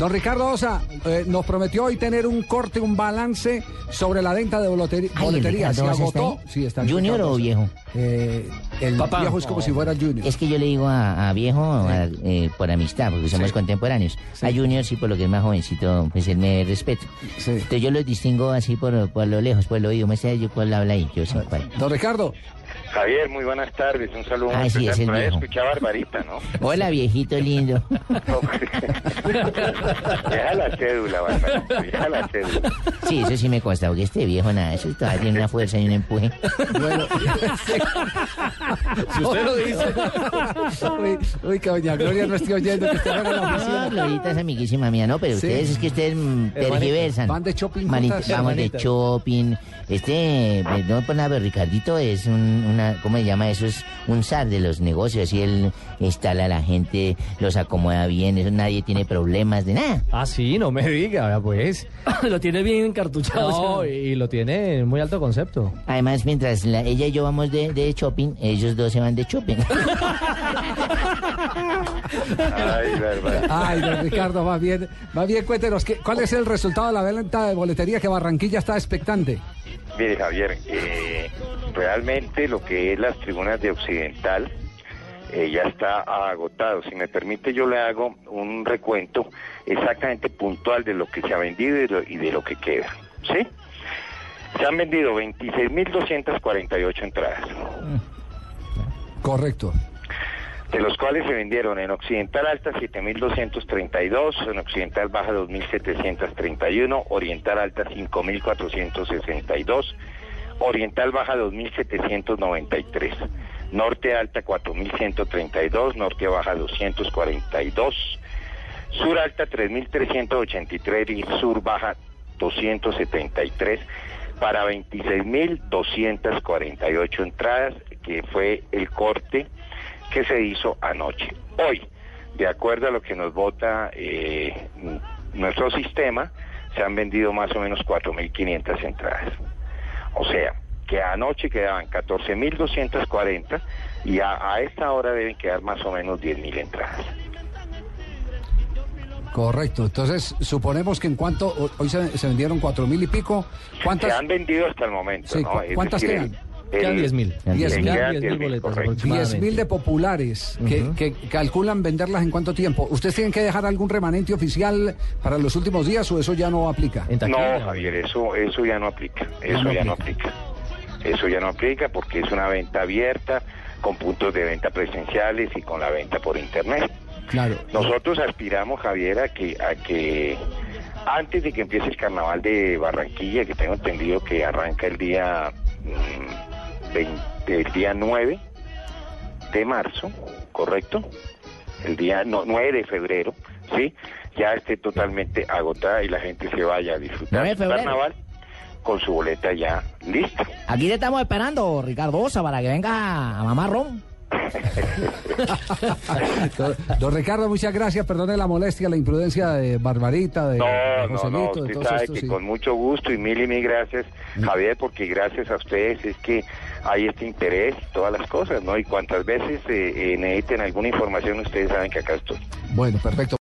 Don Ricardo Osa eh, nos prometió hoy tener un corte, un balance sobre la venta de boletería. ¿Se Osa está agotó? ahí. Sí, está ¿Junior Ricardo o Osa. viejo? Eh, el Papá. viejo es como si fuera el Junior. Es que yo le digo a, a viejo a- eh, por amistad, porque somos Sí. contemporáneos. A Junior sí, por lo que es más jovencito, pues él me respeto. Sí. Entonces yo los distingo así por, por lo lejos, por el oído. Me sé yo cuál habla ahí, yo sé cuál. Don Ricardo, Javier, muy buenas tardes. Un saludo. Ah, muy sí, especial. es el viejo. escuché a Barbarita, ¿no? Hola, viejito lindo. Deja la cédula, Barbarita. Deja la cédula. Sí, eso sí me consta, porque este viejo nada, eso todavía tiene una fuerza y un empuje. bueno. Si usted lo dice. uy, uy, que doña Gloria no estoy oyendo que está en la No, oficina. Glorita es amiguísima mía, no, pero Sí. ustedes es que ustedes mm, tergiversan. Van de shopping juntas. Vamos de shopping. Este, pues, no por nada, pero Ricardito es un, una, ¿cómo se llama? Eso es un zar de los negocios y él instala a la gente, los acomoda bien, eso nadie tiene problemas de nada. Ah, sí, no me diga, pues. Lo tiene bien encartuchado. No, y lo tiene en muy alto concepto. Además, mientras la- ella y yo vamos de, de shopping, ellos dos se van de shopping. Ay, Barbarita. Ay, don Ricardo, va bien, va bien, cuéntenos, ¿qué- ¿cuál es el resultado de la venta de boletería que Barranquilla está expectante? Mire, Javier, eh, realmente lo que es las tribunas de Occidental eh, ya está agotado. Si me permite, yo le hago un recuento exactamente puntual de lo que se ha vendido y de lo, y de lo que queda. ¿Sí? Se han vendido 26.248 entradas. Correcto. de los cuales se vendieron en Occidental Alta 7.232, en Occidental Baja 2.731, Oriental Alta 5.462, Oriental Baja 2.793, Norte Alta 4.132, Norte Baja 242, Sur Alta 3.383 y Sur Baja 273 para 26.248 entradas, que fue el corte que se hizo anoche. Hoy, de acuerdo a lo que nos vota eh, nuestro sistema, se han vendido más o menos 4.500 entradas. O sea, que anoche quedaban 14.240 y a, a esta hora deben quedar más o menos 10.000 entradas. Correcto. Entonces, suponemos que en cuanto ho- hoy se, se vendieron cuatro mil y pico, Se ¿cuántas? han vendido hasta el momento, ¿cuántas decir, quedan? El- Quedan el- 10 mil. Diez mil. Quedan 10 mil 10.000, boletas correcto. aproximadamente. 10 mil de populares que, calculan venderlas en cuánto tiempo. ¿Ustedes tienen que dejar algún remanente oficial para los últimos días o eso ya no aplica? No, Javier, eso, eso ya no aplica. Eso no ya no aplica. Eso ya no aplica porque es una venta abierta, con puntos de venta presenciales y con la venta por internet. Claro. Nosotros aspiramos, Javier, a que, a que antes de que empiece el carnaval de Barranquilla, que tengo entendido que arranca el día, mm, 20 el día 9 de marzo, ¿correcto? El día no, 9 de febrero, ¿sí? Ya esté totalmente agotada y la gente se vaya a disfrutar 9 de del carnaval con su boleta ya lista. Aquí te estamos esperando, Ricardo Osa, para que venga a mamar ron. Don, don Ricardo, muchas gracias. Perdone la molestia, la imprudencia de Barbarita, de, No, de no, no, de usted todos sabe estos, que sí. con mucho gusto y mil y mil gracias, Mm. Javier, porque gracias a ustedes es que hay este interés y todas las cosas, ¿no? Y cuantas veces eh, eh, necesiten alguna información, ustedes saben que acá estoy. Bueno, perfecto.